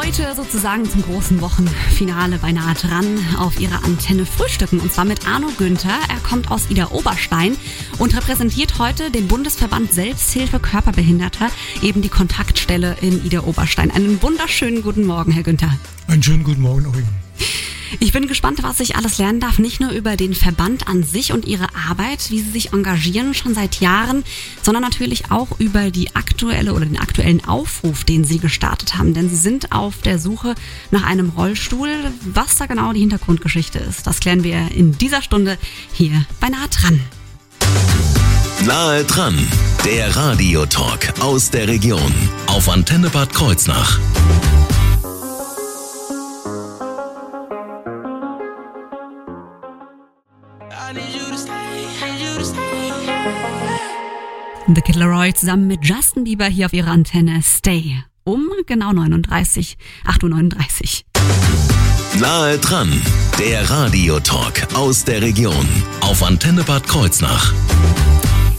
Heute sozusagen zum großen Wochenfinale bei Nahe dran auf ihrer Antenne frühstücken und zwar mit Arno Günther. Er kommt aus Ida Oberstein und repräsentiert heute den Bundesverband Selbsthilfe Körperbehinderter, eben die Kontaktstelle in Ida Oberstein. Einen wunderschönen guten Morgen, Herr Günther. Einen schönen guten Morgen auch Ihnen. Ich bin gespannt, was ich alles lernen darf, nicht nur über den Verband an sich und ihre Arbeit, wie sie sich engagieren schon seit Jahren, sondern natürlich auch über die aktuelle oder den aktuellen Aufruf, den sie gestartet haben. Denn sie sind auf der Suche nach einem Rollstuhl. Was da genau die Hintergrundgeschichte ist, das klären wir in dieser Stunde hier bei Nahe dran. Nahe dran, der Radiotalk aus der Region auf Antenne Bad Kreuznach. The Kid Laroi zusammen mit Justin Bieber hier auf ihrer Antenne Stay. Um genau 39, 8.39 Uhr. Nahe dran, der Radiotalk aus der Region auf Antenne Bad Kreuznach.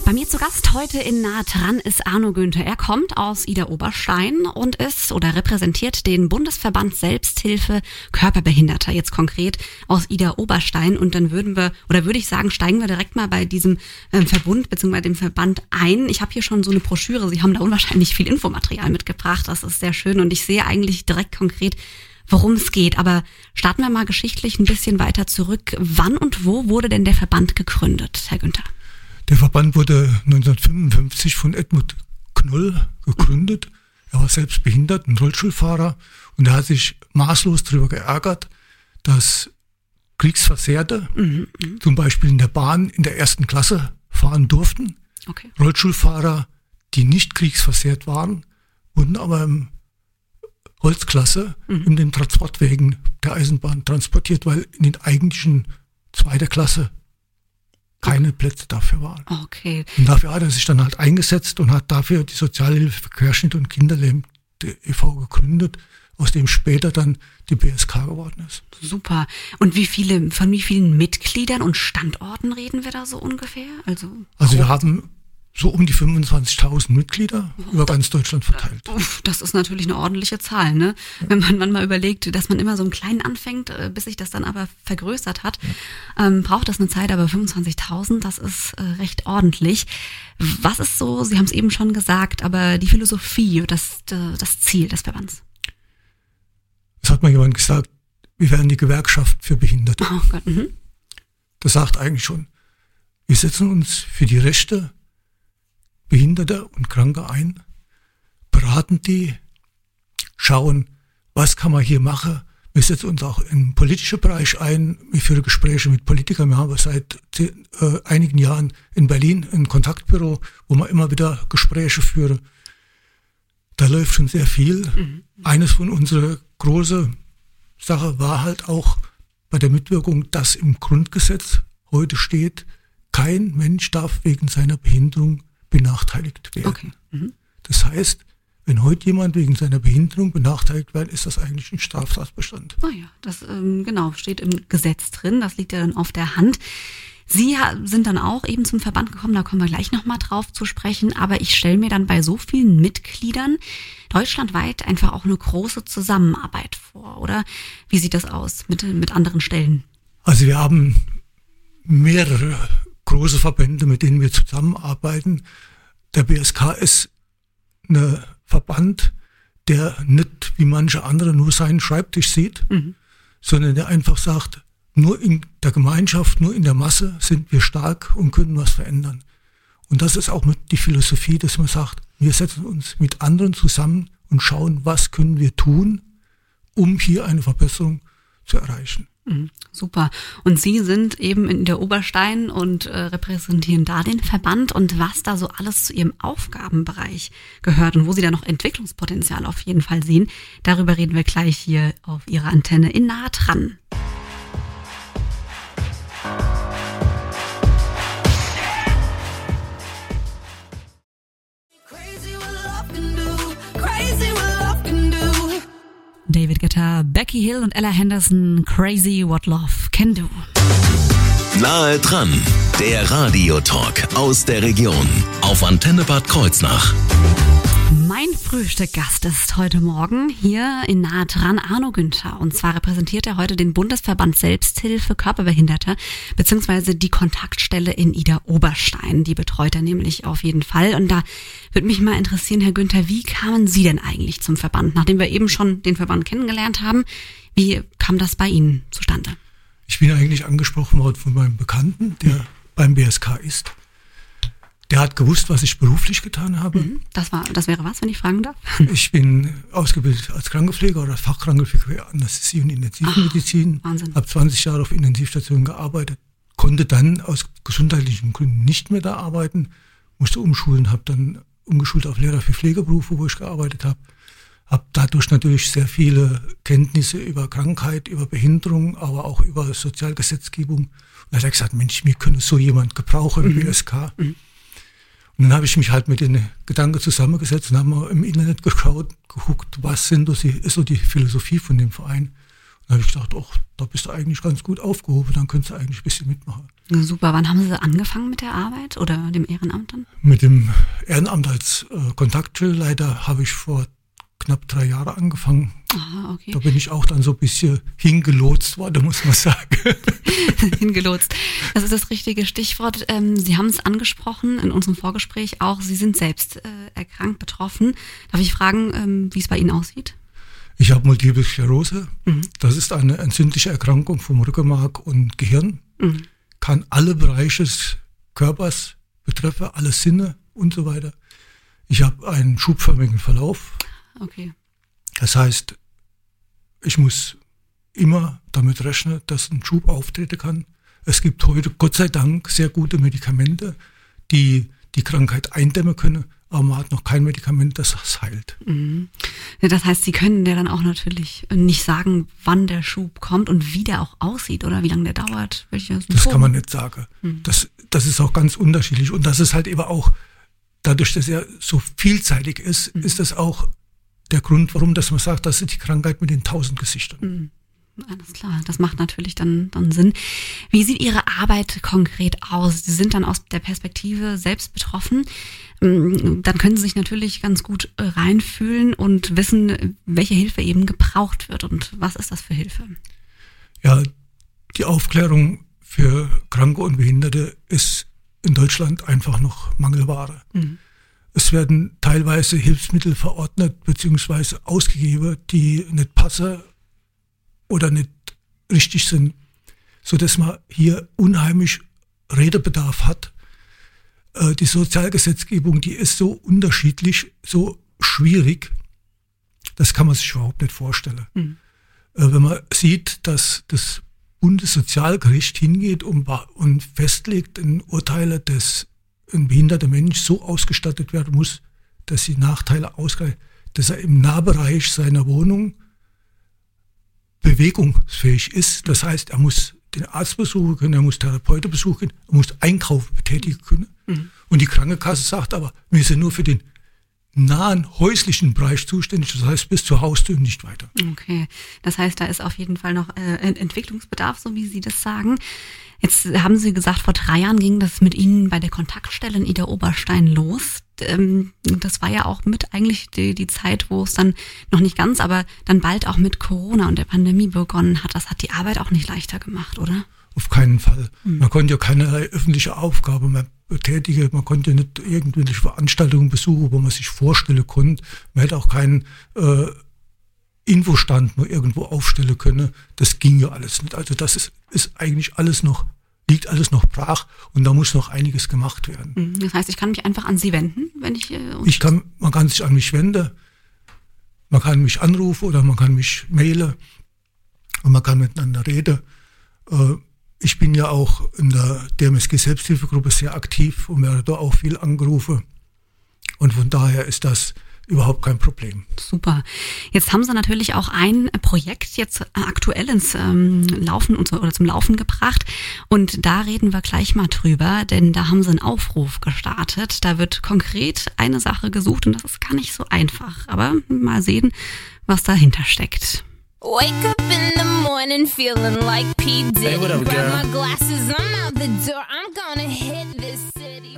Bei mir zu Gast heute in Nahe dran ist Arno Günther. Er kommt aus Ida Oberstein und ist oder repräsentiert den Bundesverband Selbsthilfe Körperbehinderter, jetzt konkret aus Ida Oberstein. Und dann würden wir, oder würde ich sagen, steigen wir direkt mal bei diesem ähm, Verbund bzw. dem Verband ein. Ich habe hier schon so eine Broschüre. Sie haben da unwahrscheinlich viel Infomaterial mitgebracht. Das ist sehr schön und ich sehe eigentlich direkt konkret, worum es geht. Aber starten wir mal geschichtlich ein bisschen weiter zurück. Wann und wo wurde denn der Verband gegründet, Herr Günther? Der Verband wurde 1955 von Edmund Knoll gegründet. Er war selbst behindert, ein Rollstuhlfahrer und er hat sich maßlos darüber geärgert, dass Kriegsversehrte mhm, zum Beispiel in der Bahn in der ersten Klasse fahren durften. Okay. Rollstuhlfahrer, die nicht kriegsversehrt waren, wurden aber im Holzklasse mhm. in den Transportwegen der Eisenbahn transportiert, weil in den eigentlichen zweiter Klasse keine Plätze dafür waren. Okay. Und dafür hat er sich dann halt eingesetzt und hat dafür die Sozialhilfe für Querschnitt und Kinderlähmte e.V. gegründet, aus dem später dann die BSK geworden ist. Super. Und wie viele, von wie vielen Mitgliedern und Standorten reden wir da so ungefähr? Also, also wir haben so um die 25.000 Mitglieder über ganz Deutschland verteilt. Uff, das ist natürlich eine ordentliche Zahl, ne? Ja. Wenn man, man mal überlegt, dass man immer so im Kleinen anfängt, äh, bis sich das dann aber vergrößert hat, ja. ähm, braucht das eine Zeit, aber 25.000, das ist äh, recht ordentlich. Was ist so, Sie haben es eben schon gesagt, aber die Philosophie, das, das Ziel des Verbands? Es hat mal jemand gesagt, wir werden die Gewerkschaft für Behinderte. Oh Gott, mhm. Das sagt eigentlich schon, wir setzen uns für die Rechte Behinderte und Kranke ein, beraten die, schauen, was kann man hier machen. Wir setzen uns auch im politischen Bereich ein. Wir führen Gespräche mit Politikern. Wir haben seit äh, einigen Jahren in Berlin ein Kontaktbüro, wo wir immer wieder Gespräche führen. Da läuft schon sehr viel. Mhm. Eines von unserer großen Sache war halt auch bei der Mitwirkung, dass im Grundgesetz heute steht, kein Mensch darf wegen seiner Behinderung benachteiligt werden. Okay. Mhm. Das heißt, wenn heute jemand wegen seiner Behinderung benachteiligt wird, ist das eigentlich ein Straftatbestand. Oh ja, das ähm, genau steht im Gesetz drin. Das liegt ja dann auf der Hand. Sie sind dann auch eben zum Verband gekommen, da kommen wir gleich nochmal drauf zu sprechen. Aber ich stelle mir dann bei so vielen Mitgliedern deutschlandweit einfach auch eine große Zusammenarbeit vor, oder? Wie sieht das aus mit, mit anderen Stellen? Also wir haben mehrere große Verbände, mit denen wir zusammenarbeiten. Der BSK ist ein Verband, der nicht wie manche andere nur seinen Schreibtisch sieht, mhm. sondern der einfach sagt, nur in der Gemeinschaft, nur in der Masse sind wir stark und können was verändern. Und das ist auch mit die Philosophie, dass man sagt, wir setzen uns mit anderen zusammen und schauen, was können wir tun, um hier eine Verbesserung zu erreichen. Mhm, super. Und Sie sind eben in der Oberstein und äh, repräsentieren da den Verband und was da so alles zu Ihrem Aufgabenbereich gehört und wo Sie da noch Entwicklungspotenzial auf jeden Fall sehen, darüber reden wir gleich hier auf Ihrer Antenne in Nahe dran. Crazy David Guetta, Becky Hill und Ella Henderson, Crazy What Love Can Do. Nahe dran, der Radiotalk aus der Region auf Antenne Bad Kreuznach. Mein Frühstückgast ist heute Morgen hier in Nahe dran Arno Günther. Und zwar repräsentiert er heute den Bundesverband Selbsthilfe Körperbehinderte, beziehungsweise die Kontaktstelle in Ida Oberstein. Die betreut er nämlich auf jeden Fall. Und da würde mich mal interessieren, Herr Günther, wie kamen Sie denn eigentlich zum Verband? Nachdem wir eben schon den Verband kennengelernt haben, wie kam das bei Ihnen zustande? Ich bin eigentlich angesprochen worden von meinem Bekannten, der beim BSK ist. Der hat gewusst, was ich beruflich getan habe. Mhm. Das, war, das wäre was, wenn ich fragen darf? Ich bin ausgebildet als Krankenpfleger oder Fachkrankenpfleger für Anästhesie und Intensivmedizin. Wahnsinn. Habe 20 Jahre auf Intensivstationen gearbeitet. Konnte dann aus gesundheitlichen Gründen nicht mehr da arbeiten. Musste umschulen, habe dann umgeschult auf Lehrer für Pflegeberufe, wo ich gearbeitet habe. Habe dadurch natürlich sehr viele Kenntnisse über Krankheit, über Behinderung, aber auch über Sozialgesetzgebung. Und da hat er gesagt, Mensch, mir könnte so jemand gebrauchen mhm. BSK. Mhm. Und dann habe ich mich halt mit den Gedanken zusammengesetzt und haben mal im Internet geschaut, geguckt, was sind das, ist so die Philosophie von dem Verein. Und dann habe ich gedacht, ach, da bist du eigentlich ganz gut aufgehoben, dann könntest du eigentlich ein bisschen mitmachen. Ja, super, wann haben Sie angefangen mit der Arbeit oder dem Ehrenamt dann? Mit dem Ehrenamt als äh, Kontaktleiter habe ich vor knapp drei Jahre angefangen. Aha, okay. Da bin ich auch dann so ein bisschen hingelotst worden, muss man sagen. hingelotst. Das ist das richtige Stichwort. Ähm, Sie haben es angesprochen in unserem Vorgespräch auch. Sie sind selbst äh, erkrankt, betroffen. Darf ich fragen, ähm, wie es bei Ihnen aussieht? Ich habe Multiple Sklerose. Mhm. Das ist eine entzündliche Erkrankung vom Rückenmark und Gehirn. Mhm. Kann alle Bereiche des Körpers betreffen, alle Sinne und so weiter. Ich habe einen schubförmigen Verlauf. Okay. Das heißt, ich muss immer damit rechnen, dass ein Schub auftreten kann. Es gibt heute Gott sei Dank sehr gute Medikamente, die die Krankheit eindämmen können, aber man hat noch kein Medikament, das das heilt. Mhm. Das heißt, Sie können ja dann auch natürlich nicht sagen, wann der Schub kommt und wie der auch aussieht oder wie lange der dauert. das kann man nicht sagen. Mhm. Das, das ist auch ganz unterschiedlich und das ist halt eben auch, dadurch, dass er so vielseitig ist, mhm. ist das auch der Grund, warum dass man sagt, das ist die Krankheit mit den tausend Gesichtern. Mhm. Alles klar, das macht natürlich dann, dann Sinn. Wie sieht Ihre Arbeit konkret aus? Sie sind dann aus der Perspektive selbst betroffen. Mm, dann können Sie sich natürlich ganz gut äh, reinfühlen und wissen, welche Hilfe eben gebraucht wird. Und was ist das für Hilfe? Ja, die Aufklärung für Kranke und Behinderte ist in Deutschland einfach noch Mangelware. Mhm. Es werden teilweise Hilfsmittel verordnet bzw. ausgegeben, die nicht passen oder nicht richtig sind, so dass man hier unheimlich Redebedarf hat. Äh, die Sozialgesetzgebung, die ist so unterschiedlich, so schwierig, das kann man sich überhaupt nicht vorstellen. Mhm. Wenn man sieht, dass das Bundessozialgericht hingeht und, und festlegt in Urteile, dass ein behinderter Mensch so ausgestattet werden muss, dass die Nachteile ausgleichen, dass er im Nahbereich seiner Wohnung bewegungsfähig ist. Das heißt, er muss den Arzt besuchen können, er muss Therapeuten besuchen, er muss Einkauf betätigen können. Mhm. Und die Krankenkasse sagt aber, wir sind nur für den nahen häuslichen Bereich zuständig, das heißt bis zur Haustür und nicht weiter. Okay, das heißt, da ist auf jeden Fall noch äh, Entwicklungsbedarf, so wie Sie das sagen. Jetzt haben Sie gesagt, vor drei Jahren ging das mit Ihnen bei der Kontaktstelle in Ida Oberstein los. Ähm, das war ja auch mit eigentlich die, die Zeit, wo es dann noch nicht ganz, aber dann bald auch mit Corona und der Pandemie begonnen hat. Das hat die Arbeit auch nicht leichter gemacht, oder? Auf keinen Fall. Hm. Man konnte ja keine öffentliche Aufgabe mehr betätigen. Man konnte nicht irgendwelche Veranstaltungen besuchen, wo man sich vorstellen konnte. Man hätte auch keinen äh, Infostand nur irgendwo aufstellen können. Das ging ja alles nicht. Also das ist, ist eigentlich alles noch, liegt alles noch brach und da muss noch einiges gemacht werden. Mhm. Das heißt, ich kann mich einfach an Sie wenden, wenn ich. Äh, ich kann, man kann sich an mich wenden. Man kann mich anrufen oder man kann mich mailen und man kann miteinander reden. Äh, ich bin ja auch in der DMSG Selbsthilfegruppe sehr aktiv und werde da auch viel angerufen. Und von daher ist das überhaupt kein Problem. Super. Jetzt haben Sie natürlich auch ein Projekt jetzt aktuell ins ähm, Laufen oder zum Laufen gebracht. Und da reden wir gleich mal drüber, denn da haben Sie einen Aufruf gestartet. Da wird konkret eine Sache gesucht und das ist gar nicht so einfach. Aber mal sehen, was dahinter steckt. Wake up in the morning feeling like P. Diddy. Hey, what up, Grab girl? my glasses, I'm out the door. I'm gonna hit this city.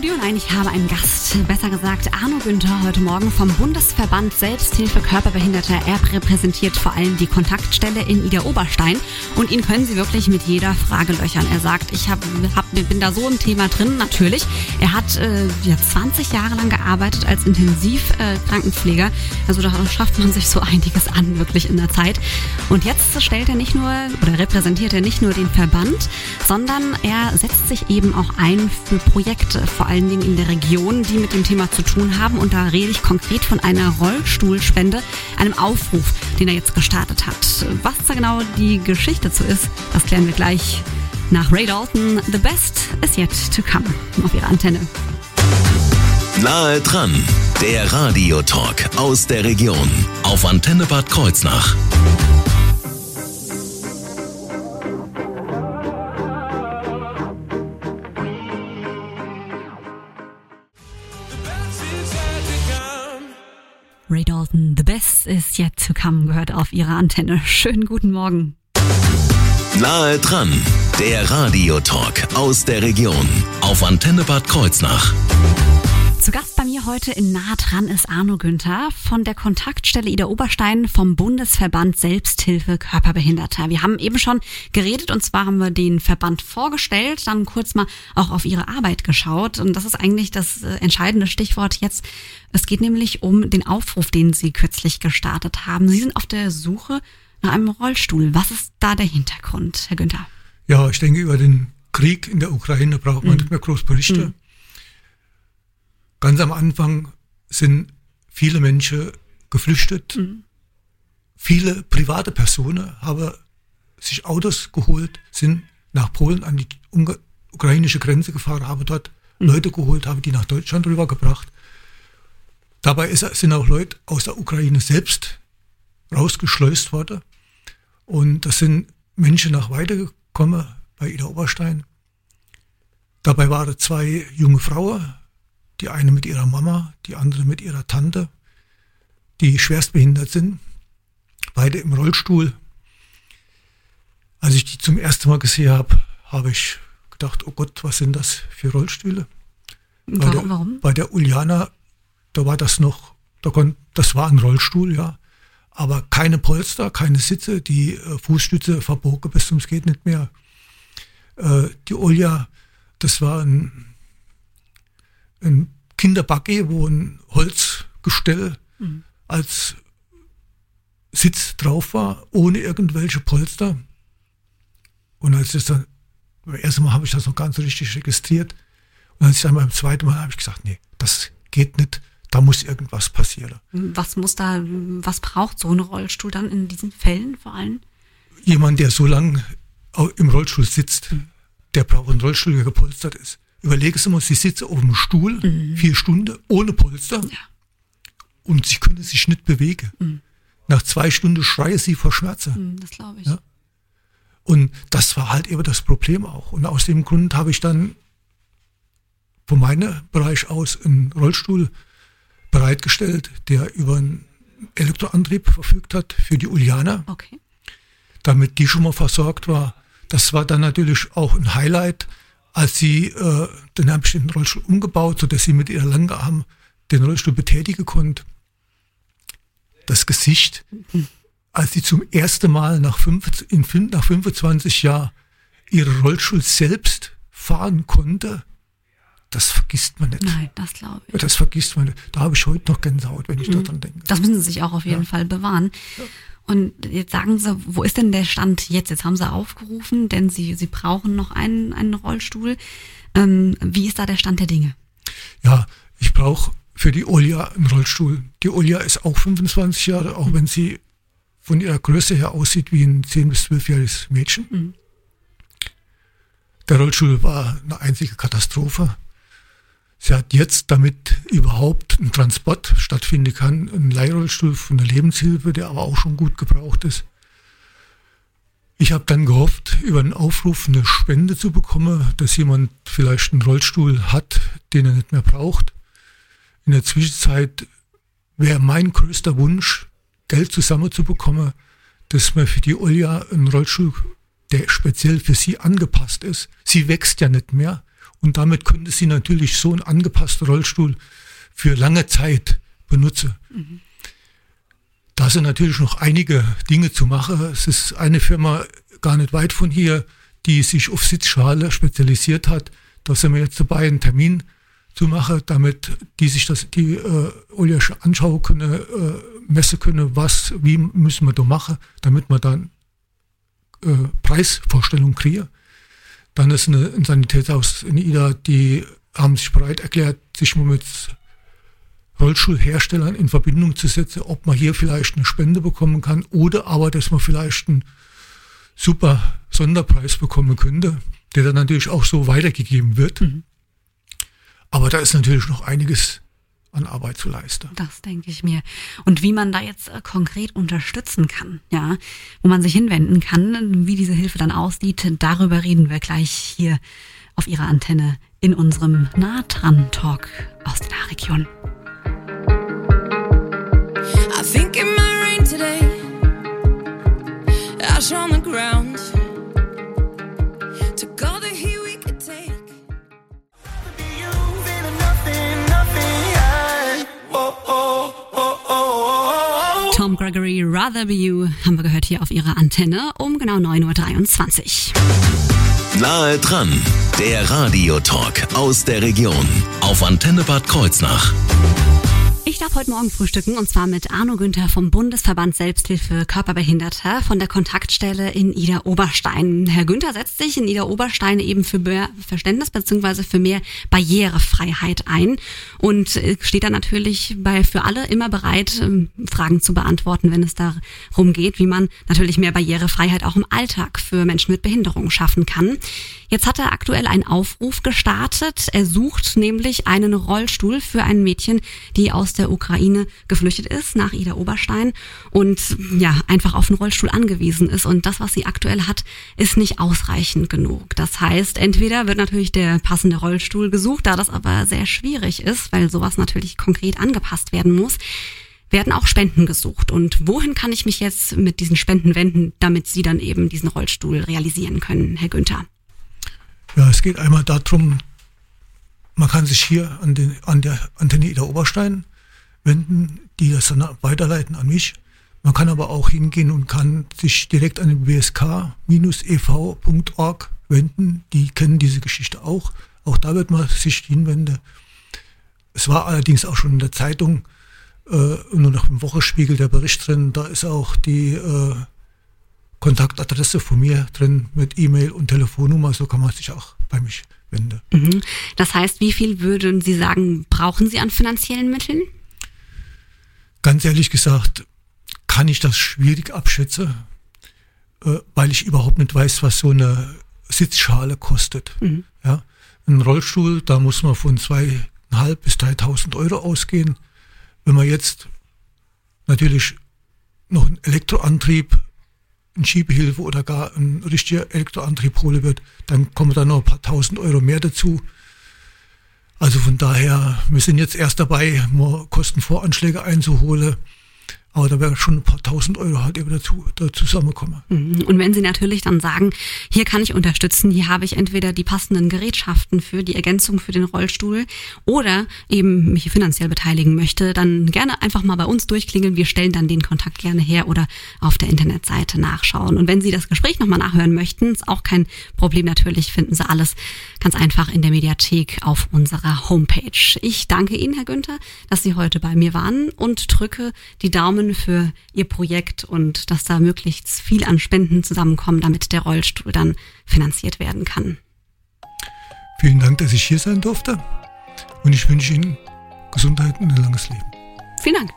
Nein, ich habe einen Gast. Besser gesagt, Arno Günther heute Morgen vom Bundesverband Selbsthilfe Körperbehinderter. Er repräsentiert vor allem die Kontaktstelle in Ida Oberstein. Und ihn können Sie wirklich mit jeder Frage löchern. Er sagt, ich hab, hab, bin da so im Thema drin. Natürlich. Er hat äh, ja, 20 Jahre lang gearbeitet als Intensivkrankenpfleger. Äh, also da schafft man sich so einiges an, wirklich in der Zeit. Und jetzt stellt er nicht nur oder repräsentiert er nicht nur den Verband, sondern er setzt sich eben auch ein für Projekte, vor allen Dingen in der Region, die mit dem Thema zu tun haben. Und da rede ich konkret von einer Rollstuhlspende, einem Aufruf, den er jetzt gestartet hat. Was da genau die Geschichte dazu ist, das klären wir gleich nach Ray Dalton. The best is yet to come auf ihrer Antenne. Nahe dran, der Radiotalk aus der Region auf Antenne Bad Kreuznach. Is yet to come, gehört auf ihrer Antenne. Schönen guten Morgen. Nahe dran, der Radiotalk aus der Region auf Antenne Bad Kreuznach. Zu Gast bei mir heute in Nah dran ist Arno Günther von der Kontaktstelle Ida Oberstein vom Bundesverband Selbsthilfe Körperbehinderter. Wir haben eben schon geredet und zwar haben wir den Verband vorgestellt, dann kurz mal auch auf ihre Arbeit geschaut und das ist eigentlich das äh, entscheidende Stichwort jetzt. Es geht nämlich um den Aufruf, den Sie kürzlich gestartet haben. Sie sind auf der Suche nach einem Rollstuhl. Was ist da der Hintergrund, Herr Günther? Ja, ich denke, über den Krieg in der Ukraine braucht man nicht mehr groß berichten. Ganz am Anfang sind viele Menschen geflüchtet. Viele private Personen haben sich Autos geholt, sind nach Polen an die ukrainische Grenze gefahren, haben dort Leute geholt, haben die nach Deutschland rübergebracht. Dabei ist, sind auch Leute aus der Ukraine selbst rausgeschleust worden. Und das sind Menschen nach Weide gekommen bei Ida Oberstein. Dabei waren zwei junge Frauen, die eine mit ihrer Mama, die andere mit ihrer Tante, die schwerstbehindert sind, beide im Rollstuhl. Als ich die zum ersten Mal gesehen habe, habe ich gedacht, oh Gott, was sind das für Rollstühle? Bei Warum? der, warum? Bei der Uliana, da war das noch, da kon, das war ein Rollstuhl, ja. Aber keine Polster, keine Sitze, die äh, Fußstütze verbogen bis zum geht nicht mehr. Äh, die Ulja, das war ein, ein Kinderbuggy, wo ein Holzgestell als Sitz drauf war, ohne irgendwelche Polster. Und als das dann, beim ersten Mal habe ich das noch ganz richtig registriert. Und als ich dann beim zweiten Mal habe ich gesagt, nee, das geht nicht, da muss irgendwas passieren. Was muss da, was braucht so ein Rollstuhl dann in diesen Fällen vor allem? Jemand, der so lange im Rollstuhl sitzt, der braucht einen Rollstuhl, der gepolstert ist. Überlege Sie mal, Sie sitzen auf dem Stuhl, vier Stunden, ohne Polster. Ja. Und Sie können sich nicht bewegen. Nach zwei Stunden schreien Sie vor Schmerzen. Hm, Das glaube ich. Ja. Und das war halt eben das Problem auch. Und aus dem Grund habe ich dann von meinem Bereich aus einen Rollstuhl bereitgestellt, der über einen Elektroantrieb verfügt hat für die Ulianer, Okay. damit die schon mal versorgt war. Das war dann natürlich auch ein Highlight, als sie, äh, dann habe ich den Rollstuhl umgebaut, sodass sie mit ihrer langen Arm den Rollstuhl betätigen konnte. Das Gesicht, als sie zum ersten Mal nach, fünf, in, nach 25 Jahren ihren Rollstuhl selbst fahren konnte, das vergisst man nicht. Nein, das glaube ich. Das vergisst man nicht. Da habe ich heute noch Gänsehaut, wenn ich daran denke. Das müssen Sie sich auch auf jeden Ja. Fall bewahren. Und jetzt sagen Sie, wo ist denn der Stand jetzt? Jetzt haben Sie aufgerufen, denn Sie, Sie brauchen noch einen, einen Rollstuhl. Ähm, wie ist da der Stand der Dinge? Ja, ich brauche für die Olja einen Rollstuhl. Die Olja ist auch 25 Jahre, auch wenn sie von ihrer Größe her aussieht wie ein 10- bis 12-jähriges Mädchen. Der Rollstuhl war eine einzige Katastrophe. Hat jetzt, damit überhaupt ein Transport stattfinden kann, einen Leihrollstuhl von der Lebenshilfe, der aber auch schon gut gebraucht ist. Ich habe dann gehofft, über einen Aufruf eine Spende zu bekommen, dass jemand vielleicht einen Rollstuhl hat, den er nicht mehr braucht. In der Zwischenzeit wäre mein größter Wunsch, Geld zusammenzubekommen, dass man für die Olja einen Rollstuhl, der speziell für sie angepasst ist, sie wächst ja nicht mehr, und damit könnte sie natürlich so einen angepassten Rollstuhl für lange Zeit benutzen. Mhm. Da sind natürlich noch einige Dinge zu machen. Es ist eine Firma gar nicht weit von hier, die sich auf Sitzschale spezialisiert hat. Da sind wir jetzt dabei, einen Termin zu machen, damit die sich das, die äh, Olja anschauen können, äh, messen können, was, wie müssen wir da machen, damit wir dann äh, Preisvorstellung kriegen. Dann ist eine, ein Sanitätshaus in Ida, die haben sich bereit erklärt, sich mal mit Rollstuhlherstellern in Verbindung zu setzen, ob man hier vielleicht eine Spende bekommen kann oder aber, dass man vielleicht einen super Sonderpreis bekommen könnte, der dann natürlich auch so weitergegeben wird. Mhm. Aber da ist natürlich noch einiges an Arbeit zu leisten. Das denke ich mir. Und wie man da jetzt äh, konkret unterstützen kann, ja, wo man sich hinwenden kann, wie diese Hilfe dann aussieht, darüber reden wir gleich hier auf Ihrer Antenne in unserem Nahtran-Talk aus der Region. I think it might rain today. Ash on the ground. Tom Gregory, Rather Be You, haben wir gehört hier auf ihrer Antenne um genau 9.23 Uhr. Nahe dran, der Radiotalk aus der Region auf Antenne Bad Kreuznach. Ich darf heute Morgen frühstücken und zwar mit Arno Günther vom Bundesverband Selbsthilfe Körperbehinderter von der Kontaktstelle in Ida Oberstein. Herr Günther setzt sich in Ida Oberstein eben für mehr Verständnis bzw. für mehr Barrierefreiheit ein und äh, steht da natürlich bei für alle immer bereit, ähm, Fragen zu beantworten, wenn es darum geht, wie man natürlich mehr Barrierefreiheit auch im Alltag für Menschen mit Behinderung schaffen kann. Jetzt hat er aktuell einen Aufruf gestartet. Er sucht nämlich einen Rollstuhl für ein Mädchen, die aus der Ukraine geflüchtet ist nach Ida Oberstein und ja, einfach auf einen Rollstuhl angewiesen ist. Und das, was sie aktuell hat, ist nicht ausreichend genug. Das heißt, entweder wird natürlich der passende Rollstuhl gesucht, da das aber sehr schwierig ist, weil sowas natürlich konkret angepasst werden muss werden auch Spenden gesucht. Und wohin kann ich mich jetzt mit diesen Spenden wenden, damit Sie dann eben diesen Rollstuhl realisieren können, Herr Günther? Ja, es geht einmal darum, man kann sich hier an, den, an der Antenne Ida Oberstein wenden, die das dann weiterleiten an mich. Man kann aber auch hingehen und kann sich direkt an den bsk-ev.org wenden. Die kennen diese Geschichte auch. Auch da wird man sich hinwenden. Es war allerdings auch schon in der Zeitung, äh, nur noch im Wochenspiegel der Bericht drin, da ist auch die äh, Kontaktadresse von mir drin mit E-Mail und Telefonnummer, so kann man sich auch bei mich wenden. Mhm. Das heißt, wie viel würden Sie sagen, brauchen Sie an finanziellen Mitteln? Ganz ehrlich gesagt, kann ich das schwierig abschätzen, äh, weil ich überhaupt nicht weiß, was so eine Sitzschale kostet. Mhm. Ja, ein Rollstuhl, da muss man von zweieinhalb bis 3.000 Euro ausgehen. Wenn man jetzt natürlich noch einen Elektroantrieb ein Schiebehilfe oder gar ein richtiger Elektroantrieb holen wird, dann kommen da noch ein paar tausend Euro mehr dazu. Also von daher, wir sind jetzt erst dabei, mal Kostenvoranschläge einzuholen. Aber da wäre schon ein paar tausend Euro halt eben dazu, da zusammenkommen. Mhm. Und wenn Sie natürlich dann sagen, hier kann ich unterstützen, hier habe ich entweder die passenden Gerätschaften für die Ergänzung für den Rollstuhl oder eben mich finanziell beteiligen möchte, dann gerne einfach mal bei uns durchklingeln. Wir stellen dann den Kontakt gerne her oder auf der Internetseite nachschauen. Und wenn Sie das Gespräch nochmal nachhören möchten, ist auch kein Problem natürlich, finden Sie alles ganz einfach in der Mediathek auf unserer Homepage. Ich danke Ihnen, Herr Günther, dass Sie heute bei mir waren und drücke die Daumen Daumen für Ihr Projekt und dass da möglichst viel an Spenden zusammenkommen, damit der Rollstuhl dann finanziert werden kann. Vielen Dank, dass ich hier sein durfte und ich wünsche Ihnen Gesundheit und ein langes Leben. Vielen Dank.